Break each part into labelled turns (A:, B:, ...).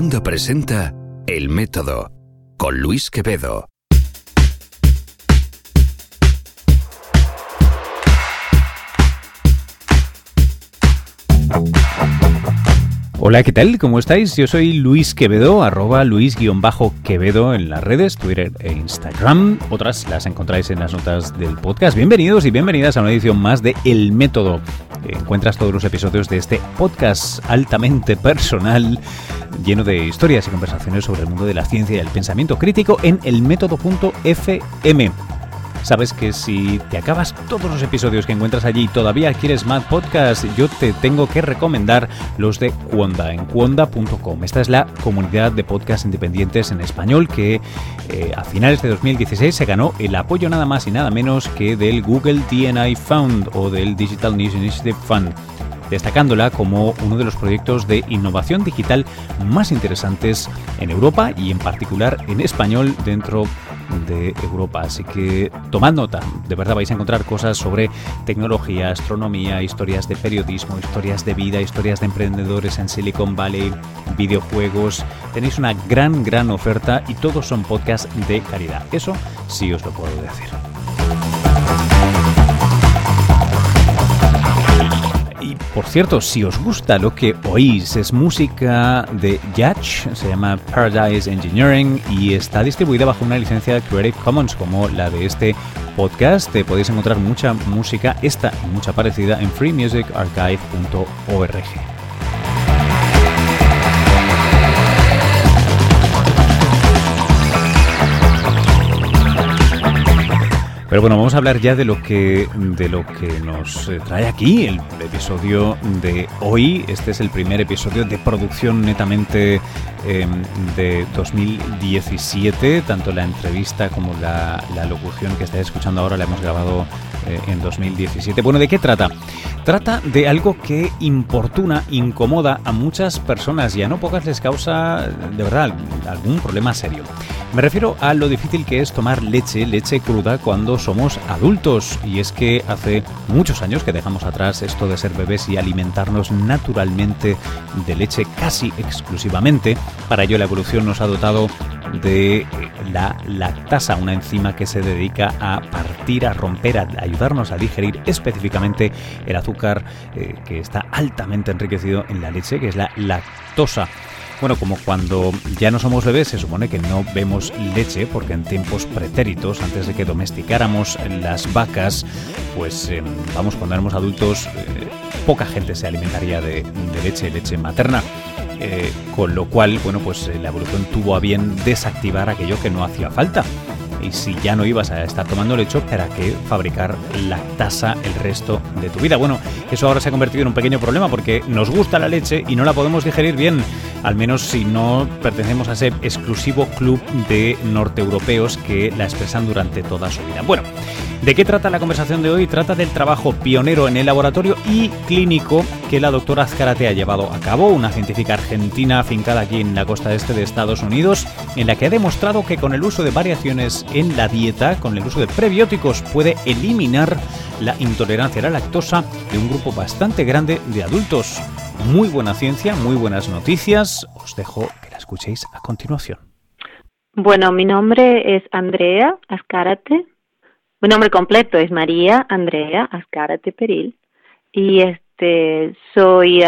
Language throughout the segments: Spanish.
A: Cuonda presenta El Método con Luis Quevedo.
B: Hola, ¿qué tal? ¿Cómo estáis? Yo soy Luis Quevedo, arroba Luis-Quevedo en las redes, Twitter e Instagram. Otras las encontráis en las notas del podcast. Bienvenidos y bienvenidas a una edición más de El Método. Encuentras todos los episodios de este podcast altamente personal, lleno de historias y conversaciones sobre el mundo de la ciencia y el pensamiento crítico en elmétodo.fm. Sabes que si te acabas todos los episodios que encuentras allí y todavía quieres más podcast, yo te tengo que recomendar los de Cuonda en cuonda.com. Esta es la comunidad de podcast independientes en español que eh, a finales de 2016 se ganó el apoyo nada más y nada menos que del Google DNI Fund o del Digital News Initiative Fund destacándola como uno de los proyectos de innovación digital más interesantes en Europa y en particular en español dentro de Europa. Así que tomad nota, de verdad vais a encontrar cosas sobre tecnología, astronomía, historias de periodismo, historias de vida, historias de emprendedores en Silicon Valley, videojuegos. Tenéis una gran, gran oferta y todos son podcasts de calidad. Eso sí os lo puedo decir. Por cierto, si os gusta lo que oís, es música de Yacht, se llama Paradise Engineering y está distribuida bajo una licencia Creative Commons como la de este podcast. Te podéis encontrar mucha música, esta y mucha parecida, en freemusicarchive.org. Pero bueno, vamos a hablar ya de lo que, de lo que nos eh, trae aquí el episodio de hoy. Este es el primer episodio de producción netamente em, de 2017. Tanto la entrevista como la, locución que estáis escuchando ahora la hemos grabado eh, en 2017. Bueno, ¿de qué trata? Trata de algo que importuna, incomoda a muchas personas y a no pocas les causa, de verdad, algún problema serio. Me refiero a lo difícil que es tomar leche, leche cruda, cuando somos adultos. Y es que hace muchos años que dejamos atrás esto de ser bebés y alimentarnos naturalmente de leche casi exclusivamente. Para ello la evolución nos ha dotado de la lactasa, una enzima que se dedica a partir, a romper, a ayudarnos a digerir específicamente el azúcar eh, que está altamente enriquecido en la leche, que es la lactosa. Bueno, como cuando ya no somos bebés, se supone que no vemos leche, porque en tiempos pretéritos, antes de que domesticáramos las vacas, pues em, vamos, cuando éramos adultos, eh, poca gente se alimentaría de, leche, leche materna. Eh, con lo cual, bueno, pues eh, la evolución tuvo a bien desactivar aquello que no hacía falta y si ya no ibas a estar tomando leche, ¿para qué fabricar lactasa el resto de tu vida? Bueno, eso ahora se ha convertido en un pequeño problema porque nos gusta la leche y no la podemos digerir bien, al menos si no pertenecemos a ese exclusivo club de norteeuropeos que la expresan durante toda su vida. Bueno, ¿de qué trata la conversación de hoy? Trata del trabajo pionero en el laboratorio y clínico que la doctora Azcárate ha llevado a cabo, una científica argentina afincada aquí en la costa este de Estados Unidos, en la que ha demostrado que con el uso de variaciones en la dieta con el uso de prebióticos puede eliminar la intolerancia a la lactosa de un grupo bastante grande de adultos. Muy buena ciencia, muy buenas noticias. Os dejo que la escuchéis a continuación.
C: Bueno, mi nombre es Andrea Ascárate. Mi nombre completo es María Andrea Ascárate Peril. Y este soy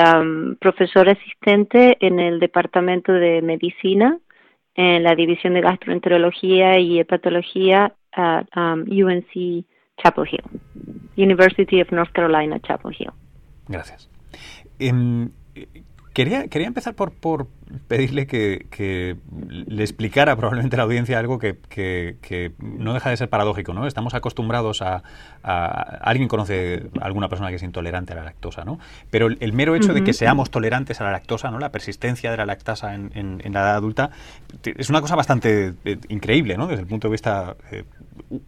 C: profesora asistente en el Departamento de Medicina en la División de Gastroenterología y Hepatología at um, UNC Chapel Hill, University of North Carolina, Chapel Hill.
B: Gracias. Em, Quería, quería empezar por, por pedirle que, le explicara probablemente a la audiencia algo que, que, no deja de ser paradójico, ¿no? Estamos acostumbrados a, Alguien conoce a alguna persona que es intolerante a la lactosa, ¿no? Pero el, mero hecho de que seamos tolerantes a la lactosa, ¿no? La persistencia de la lactosa en, en, la edad adulta es una cosa bastante eh, increíble, ¿no? Desde el punto de vista eh,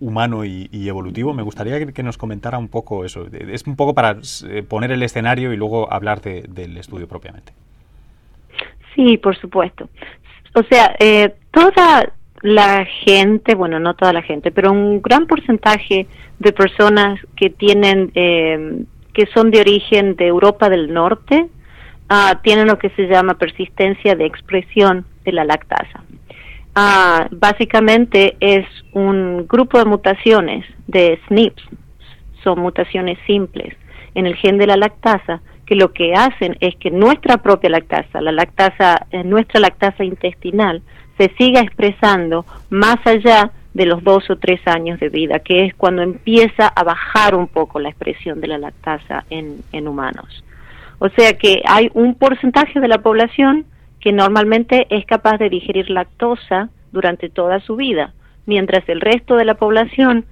B: humano y, evolutivo. Me gustaría que, nos comentara un poco eso. Es un poco para eh, poner el escenario y luego hablar del estudio propiamente.
C: Sí, por supuesto. O sea, eh, toda la gente, bueno, no toda la gente, pero un gran porcentaje de personas que tienen, eh, que son de origen de Europa del Norte, ah, tienen lo que se llama persistencia de expresión de la lactasa. Ah, básicamente es un grupo de mutaciones de SNPs, son mutaciones simples en el gen de la lactasa que lo que hacen es que nuestra propia lactasa, la lactasa, eh, nuestra lactasa intestinal, se siga expresando más allá de los dos o tres años de vida, que es cuando empieza a bajar un poco la expresión de la lactasa en, en humanos. O sea que hay un porcentaje de la población que normalmente es capaz de digerir lactosa durante toda su vida, mientras el resto de la población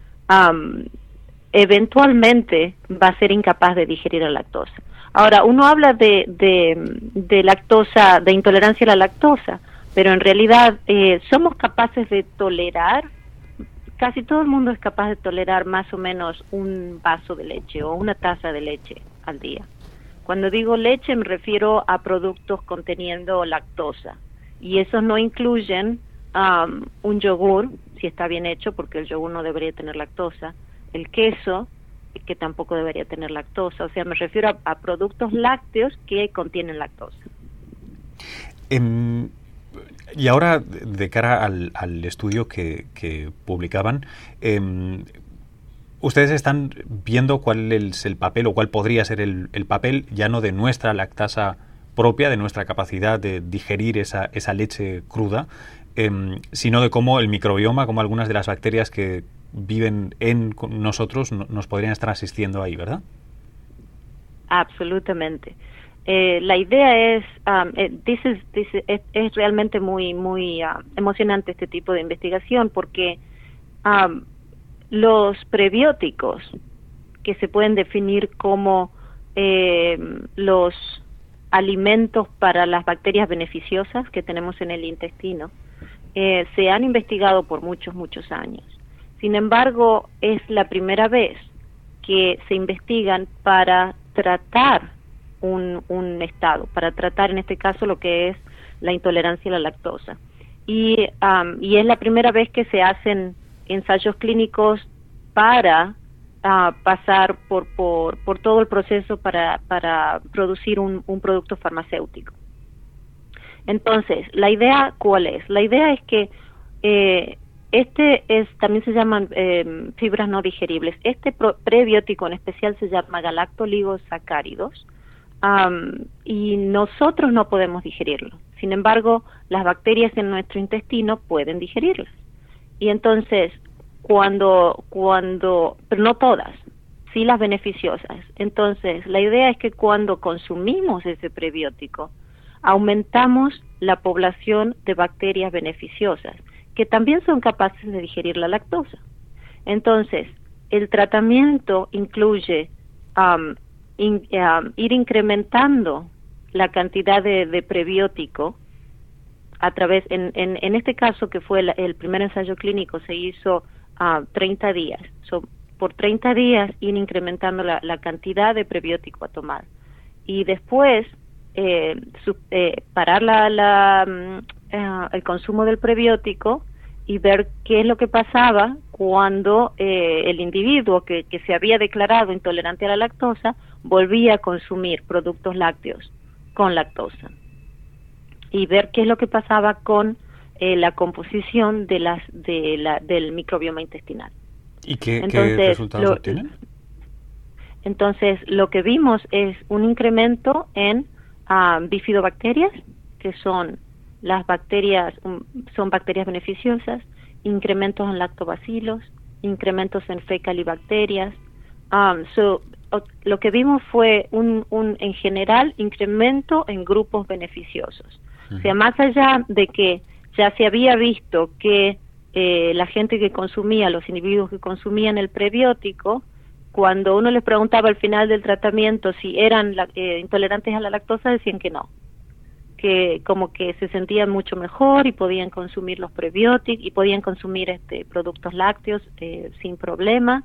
C: eventualmente va a ser incapaz de digerir la lactosa. Ahora, uno habla de, de, lactosa, de intolerancia a la lactosa, pero en realidad eh, somos capaces de tolerar, casi todo el mundo es capaz de tolerar más o menos un vaso de leche o una taza de leche al día. Cuando digo leche me refiero a productos conteniendo lactosa y esos no incluyen um, un yogur, si está bien hecho, porque el yogur no debería tener lactosa, el queso, que tampoco debería tener lactosa. O sea, me refiero a, productos lácteos que contienen lactosa.
B: Em, y ahora, de cara al, estudio que, publicaban, em, ustedes están viendo cuál es el papel o cuál podría ser el, papel ya no de nuestra lactasa propia, de nuestra capacidad de digerir esa, esa leche cruda, em, sino de cómo el microbioma, como algunas de las bacterias que, viven en nosotros nos podrían estar asistiendo ahí, ¿verdad?
C: Absolutamente. Eh, la idea es, um, eh, es, realmente muy, muy uh, emocionante este tipo de investigación porque um, los prebióticos, que se pueden definir como eh, los alimentos para las bacterias beneficiosas que tenemos en el intestino, se han investigado por muchos, muchos años. Sin embargo, es la primera vez que se investigan para tratar un, estado, para tratar en este caso lo que es la intolerancia a la lactosa. Y, y es la primera vez que se hacen ensayos clínicos para ah, pasar por, por, por, todo el proceso para, para producir un, un producto farmacéutico. Entonces, la idea, ¿cuál es? La idea es que eh, este es, también se llaman em, fibras no digeribles. Este prebiótico en especial se llama galactoligosacáridos y nosotros no podemos digerirlo. Sin embargo, las bacterias en nuestro intestino pueden digerirlas. Y entonces, cuando, cuando, pero no todas, sí las beneficiosas. Entonces, la idea es que cuando consumimos ese prebiótico, aumentamos la población de bacterias beneficiosas que también son capaces de digerir la lactosa. Entonces, el tratamiento incluye um, um, ir incrementando la cantidad de, prebiótico a través, en, en, este caso que fue el, primer ensayo clínico, se hizo a 30 días. por 30 días ir incrementando la, cantidad de prebiótico a tomar. Y después eh, eh, parar la, la, mm, eh, el consumo del prebiótico y ver qué es lo que pasaba cuando eh, el individuo que, que, se había declarado intolerante a la lactosa volvía a consumir productos lácteos con lactosa y ver qué es lo que pasaba con eh, la composición de las de la, del microbioma intestinal.
B: ¿Y qué, resultados obtienen?
C: Entonces, lo que vimos es un incremento en ah, bifidobacterias, que son las bacterias son bacterias beneficiosas, incrementos en lactobacilos, incrementos en fecalibacterias. Um, so, lo que vimos fue un, un, en general, incremento en grupos beneficiosos. O sea, más allá de que ya se había visto que eh, la gente que consumía, los individuos que consumían el prebiótico, cuando uno les preguntaba al final del tratamiento si eran eh, intolerantes a la lactosa, decían que no que como que se sentían mucho mejor y podían consumir los prebióticos y podían consumir este productos lácteos eh, sin problema.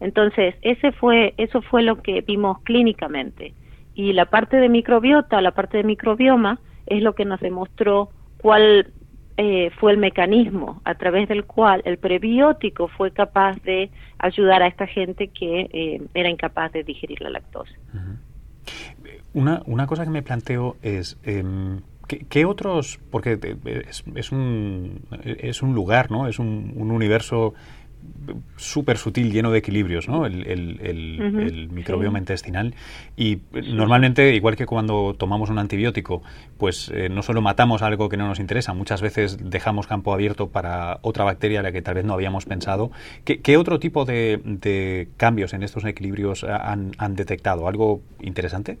C: Entonces, ese fue eso fue lo que vimos clínicamente. Y la parte de microbiota, la parte de microbioma es lo que nos demostró cuál eh, fue el mecanismo a través del cual el prebiótico fue capaz de ayudar a esta gente que eh, era incapaz de digerir la lactosa.
D: Una, una cosa que me planteo es... Em, ¿Qué, otros? Porque es, es, un, es un lugar, ¿no? Es un, un universo súper sutil, lleno de equilibrios, ¿no? El, el, microbioma intestinal. Y normalmente, igual que cuando tomamos un antibiótico, pues eh, no solo matamos algo que no nos interesa, muchas veces dejamos campo abierto para otra bacteria a la que tal vez no habíamos pensado. ¿Qué, otro tipo de, cambios en estos equilibrios han, detectado? ¿Algo interesante?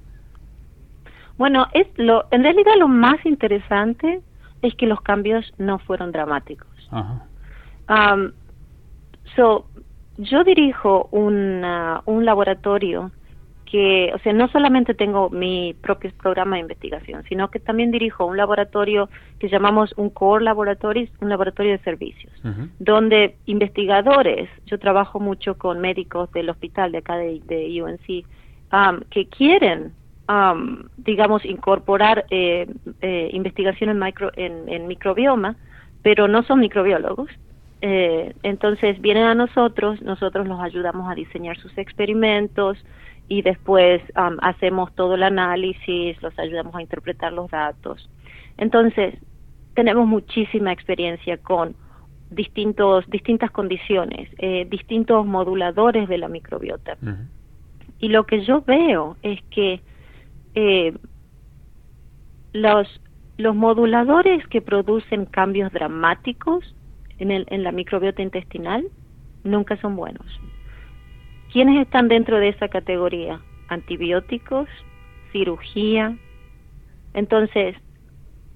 C: Bueno, es lo, en realidad lo más interesante es que los cambios no fueron dramáticos. Ajá. So, yo dirijo una, un laboratorio que, o sea, no solamente tengo mi propio programa de investigación, sino que también dirijo un laboratorio que llamamos un core laboratory, un laboratorio de servicios, donde investigadores, yo trabajo mucho con médicos del hospital de acá de, de UNC, um, que quieren, um, digamos, incorporar eh, eh, investigación en, micro, en, en microbioma, pero no son microbiólogos, eh, entonces vienen a nosotros, nosotros los ayudamos a diseñar sus experimentos y después um, hacemos todo el análisis, los ayudamos a interpretar los datos. Entonces, tenemos muchísima experiencia con distintos, distintas condiciones, eh, distintos moduladores de la microbiota. Y lo que yo veo es que eh, los, los moduladores que producen cambios dramáticos en, el, en la microbiota intestinal nunca son buenos. ¿Quiénes están dentro de esa categoría? Antibióticos, cirugía. Entonces,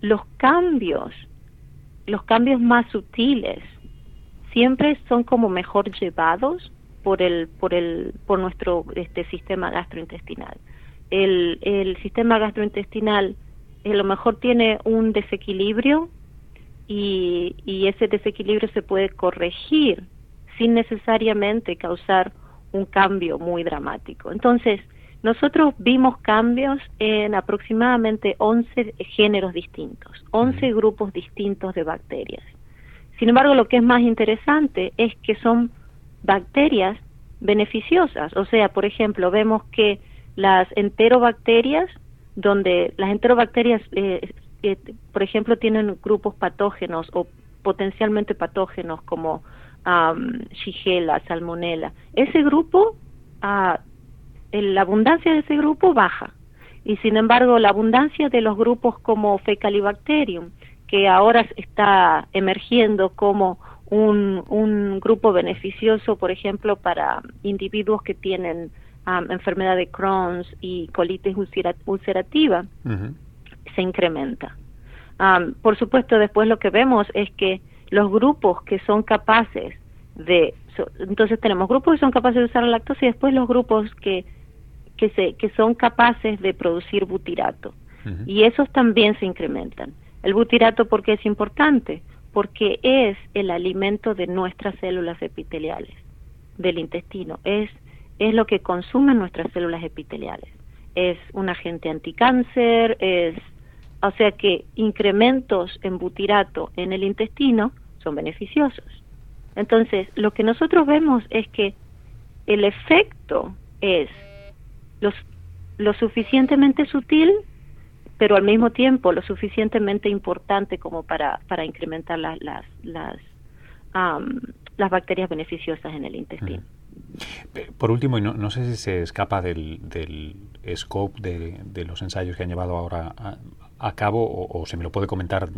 C: los cambios, los cambios más sutiles, siempre son como mejor llevados por el, por el, por nuestro este sistema gastrointestinal. El, el sistema gastrointestinal a lo mejor tiene un desequilibrio y, ese desequilibrio se puede corregir sin necesariamente causar un cambio muy dramático. Entonces, nosotros vimos cambios en aproximadamente 11 géneros distintos, 11 grupos distintos de bacterias. Sin embargo, lo que es más interesante es que son bacterias beneficiosas. O sea, por ejemplo, vemos que las enterobacterias, donde las enterobacterias eh, por ejemplo, tienen grupos patógenos o potencialmente patógenos como um, Shigella, Salmonella, ese grupo, uh, la abundancia de ese grupo baja. Y sin embargo, la abundancia de los grupos como Fecalibacterium, que ahora está emergiendo como un grupo beneficioso, por ejemplo, para individuos que tienen enfermedad de Crohn's y colitis ulcerativa, se incrementa. por supuesto, después lo que vemos es que los grupos que son capaces de, entonces tenemos grupos que son capaces de usar la lactosa y después los grupos que, que, se, que son capaces de producir butirato. Y esos también se incrementan. El butirato, ¿por qué es importante? Porque es el alimento de nuestras células epiteliales, del intestino. Es, es lo que consumen nuestras células epiteliales. Es un agente anticáncer, es o sea que incrementos en butirato en el intestino son beneficiosos. Entonces, lo que nosotros vemos es que el efecto es lo suficientemente sutil, pero al mismo tiempo lo suficientemente importante como para, para incrementar las, las, las, las bacterias beneficiosas en el intestino.
D: Mm. Por último, y no, no, sé si se escapa del, del scope de, de, los ensayos que han llevado ahora a, a cabo o, se me lo puede comentar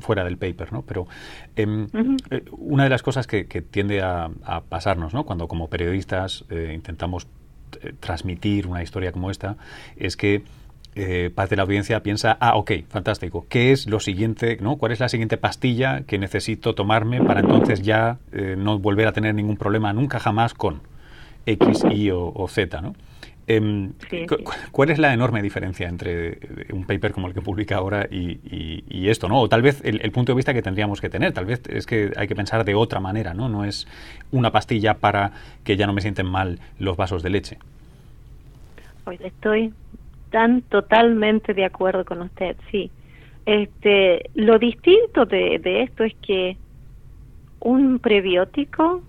D: fuera del paper, ¿no? Pero em, eh, una de las cosas que, tiende a, pasarnos, ¿no? Cuando como periodistas eh, intentamos eh, transmitir una historia como esta, es que parte de la audiencia piensa, ah, ok, fantástico, ¿qué es lo siguiente, ¿no? ¿Cuál es la siguiente pastilla que necesito tomarme para entonces ya no volver a tener ningún problema nunca jamás con X, Y o, o Z, ¿no? Em, ¿Cuál es la enorme diferencia entre eh, un paper como el que publica ahora y, esto? ¿no? O tal vez el, punto de vista que tendríamos que tener, tal vez es que hay que pensar de otra manera, ¿no? No es una pastilla para que ya no me sienten mal los vasos de leche.
C: estoy tan totalmente de acuerdo con usted, sí. Este, lo distinto de, de esto es que un prebiótico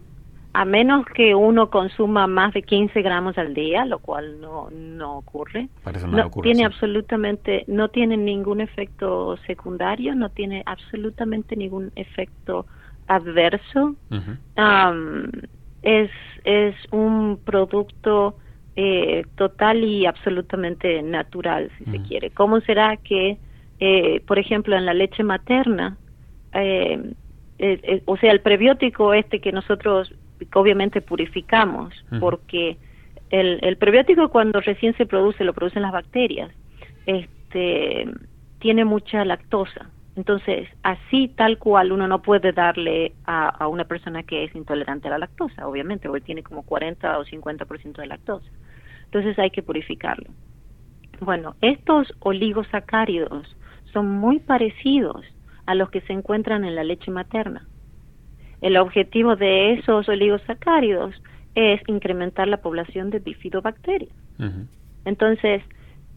C: a menos que uno consuma más de 15 gramos al día, lo cual no, no ocurre. no tiene absolutamente, no tiene ningún efecto secundario, no tiene absolutamente ningún efecto adverso. es, es un producto eh, total y absolutamente natural, si se quiere. ¿Cómo será que, eh, por ejemplo, en la leche materna, eh, o sea, el prebiótico este que nosotros obviamente purificamos, porque el, el, prebiótico cuando recién se produce, lo producen las bacterias, este, tiene mucha lactosa. Entonces, así tal cual uno no puede darle a, a una persona que es intolerante a la lactosa, obviamente, porque tiene como 40 o 50% de lactosa. Entonces hay que purificarlo. Bueno, estos oligosacáridos son muy parecidos a los que se encuentran en la leche materna. El objetivo de esos oligosacáridos es incrementar la población de bifidobacterias. Entonces,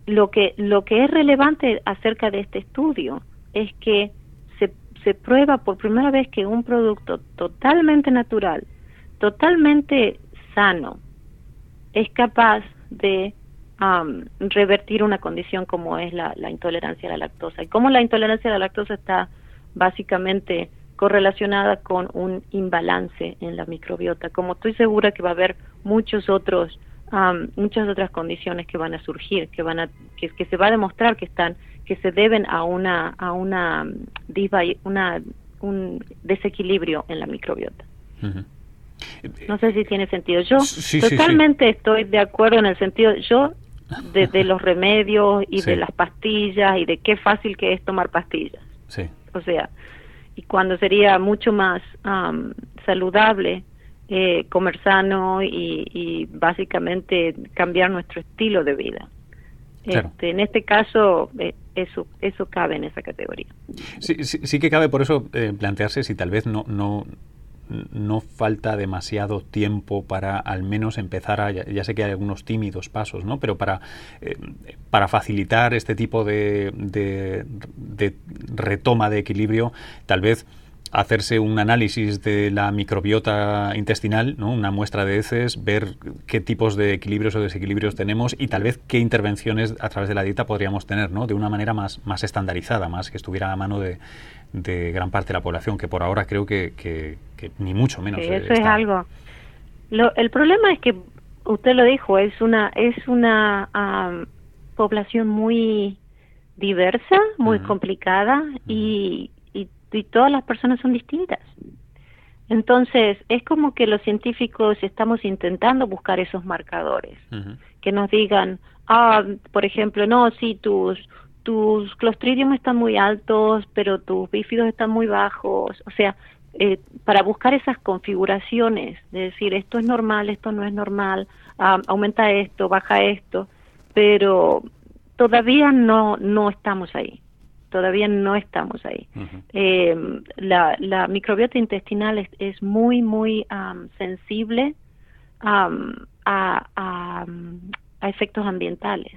C: lo que, lo que es relevante acerca de este estudio es que se, se prueba por primera vez que un producto totalmente natural, totalmente sano, es capaz de revertir una condición como es la, la, intolerancia a la lactosa. Y como la intolerancia a la lactosa está básicamente correlacionada con un imbalance en la microbiota. Como estoy segura que va a haber muchos otros, muchas otras condiciones que van a surgir, que van a, que, que, se va a demostrar que están, que se deben a una, a una, una un desequilibrio en la microbiota. No sé si tiene sentido. Yo totalmente estoy de acuerdo en el sentido, yo de, los remedios y de las pastillas y de qué fácil que es tomar pastillas. O sea, y cuando sería mucho más saludable eh, comer sano y, básicamente cambiar nuestro estilo de vida. Este, en este caso, eh, eso, eso cabe en esa categoría.
B: Sí, sí, que cabe por eso eh, plantearse si tal vez no, no, no falta demasiado tiempo para al menos empezar a, ya, sé que hay algunos tímidos pasos, ¿no? Pero para, eh, para facilitar este tipo de, de, retoma de equilibrio, tal vez hacerse un análisis de la microbiota intestinal, ¿no? una muestra de heces, ver qué tipos de equilibrios o desequilibrios tenemos y tal vez qué intervenciones a través de la dieta podríamos tener, ¿no? de una manera más, más estandarizada, más que estuviera a mano de, de gran parte de la población, que por ahora creo que, que, ni mucho menos.
C: eso es algo. Lo, el problema es que usted lo dijo, es una es una población muy diversa, muy complicada y, y, todas las personas son distintas. Entonces, es como que los científicos estamos intentando buscar esos marcadores que nos digan, ah, por ejemplo, no, si tus tus clostridium están muy altos, pero tus bífidos están muy bajos, o sea, eh, para buscar esas configuraciones, de decir esto es normal, esto no es normal, aumenta esto, baja esto, pero todavía no, no estamos ahí, todavía no estamos ahí. eh, la, la, microbiota intestinal es, es muy, muy sensible a, a, a efectos ambientales,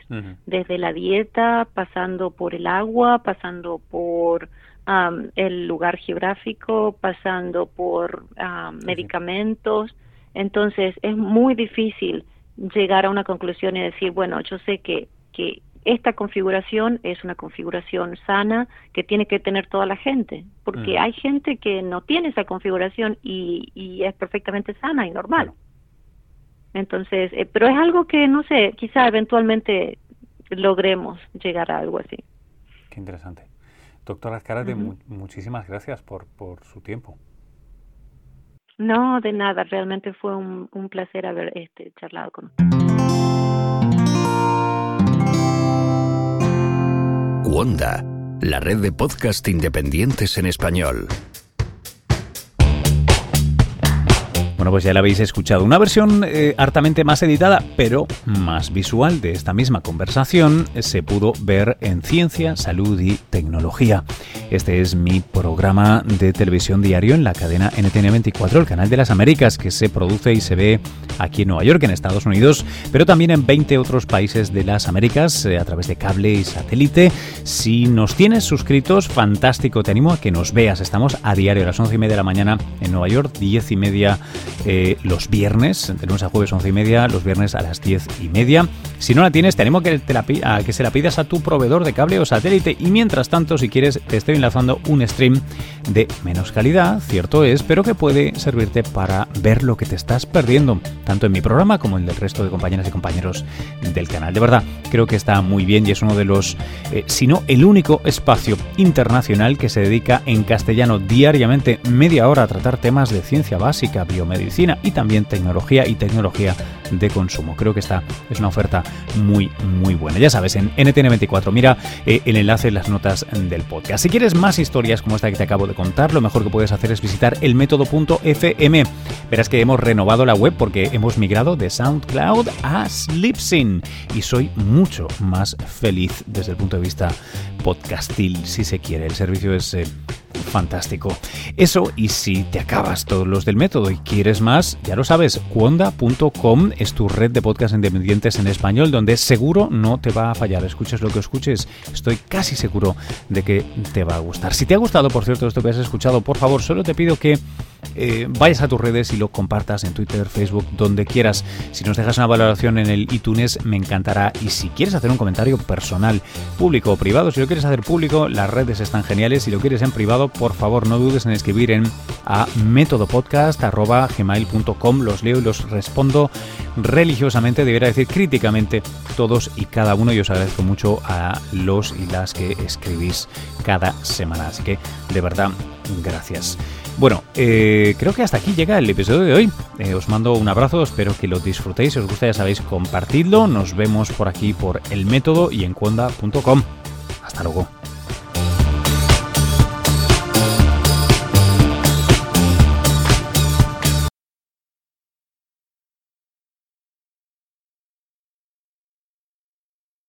C: desde la dieta, pasando por el agua, pasando por el lugar geográfico, pasando por medicamentos. Entonces es muy difícil llegar a una conclusión y decir, bueno, yo sé que, que esta configuración es una configuración sana que tiene que tener toda la gente, porque hay gente que no tiene esa configuración y, y es perfectamente sana y normal. Entonces, eh, pero es algo que, no sé, quizá eventualmente logremos llegar a algo así.
B: Qué interesante. Doctora Azcárate, muchísimas gracias por, por su tiempo.
C: No, de nada, realmente fue un, un placer haber este, charlado con usted.
A: Wanda, la red de podcast independientes en español.
B: Bueno, pues ya la habéis escuchado. Una versión eh, hartamente más editada, pero más visual de esta misma conversación se pudo ver en Ciencia, Salud y Tecnología. Este es mi programa de televisión diario en la cadena NTN 24, el canal de las Américas, que se produce y se ve aquí en Nueva York, en Estados Unidos, pero también en 20 otros países de las Américas eh, a través de cable y satélite. Si nos tienes suscritos, fantástico, te animo a que nos veas. Estamos a diario a las 11 y media de la mañana en Nueva York, 10 y media eh, los viernes, de lunes a jueves 11 y media, los viernes a las 10 y media. Si no la tienes, tenemos que, te la, a que se la pidas a tu proveedor de cable o satélite. Y mientras tanto, si quieres, te estoy enlazando un stream de menos calidad, cierto es, pero que puede servirte para ver lo que te estás perdiendo, tanto en mi programa como en el resto de compañeras y compañeros del canal. De verdad, creo que está muy bien y es uno de los, eh, si no el único espacio internacional que se dedica en castellano diariamente media hora a tratar temas de ciencia básica, biomedicina y también tecnología y tecnología de consumo. Creo que esta es una oferta muy, muy buena. Ya sabes, en NTN24, mira eh, el enlace en las notas del podcast. Si quieres más historias como esta que te acabo de contar, lo mejor que puedes hacer es visitar el método.fm. Verás que hemos renovado la web porque hemos migrado de SoundCloud a Slipsyn y soy mucho más feliz desde el punto de vista podcastil, si se quiere. El servicio es eh, fantástico. Eso, y si te acabas todos los del método y quieres más, ya lo sabes, cuonda.com es tu red de podcast independientes en español, donde seguro no te va a fallar. Escuches lo que escuches, estoy casi seguro de que te va a gustar. Si te ha gustado, por cierto, esto que has escuchado, por favor, solo te pido que eh, vayas a tus redes y lo compartas en Twitter, Facebook, donde quieras. Si nos dejas una valoración en el iTunes, me encantará. Y si quieres hacer un comentario personal, público o privado, si lo quieres hacer público, las redes están geniales. Si lo quieres en privado, por favor, no dudes en escribir en a. Los leo y los respondo religiosamente, debería decir críticamente, todos y cada uno. Y os agradezco mucho a los y las que escribís cada semana. Así que, de verdad, gracias. Bueno, eh, creo que hasta aquí llega el episodio de hoy. Eh, os mando un abrazo, espero que lo disfrutéis. Si os gusta, ya sabéis, compartidlo. Nos vemos por aquí por el método y en. Hasta luego.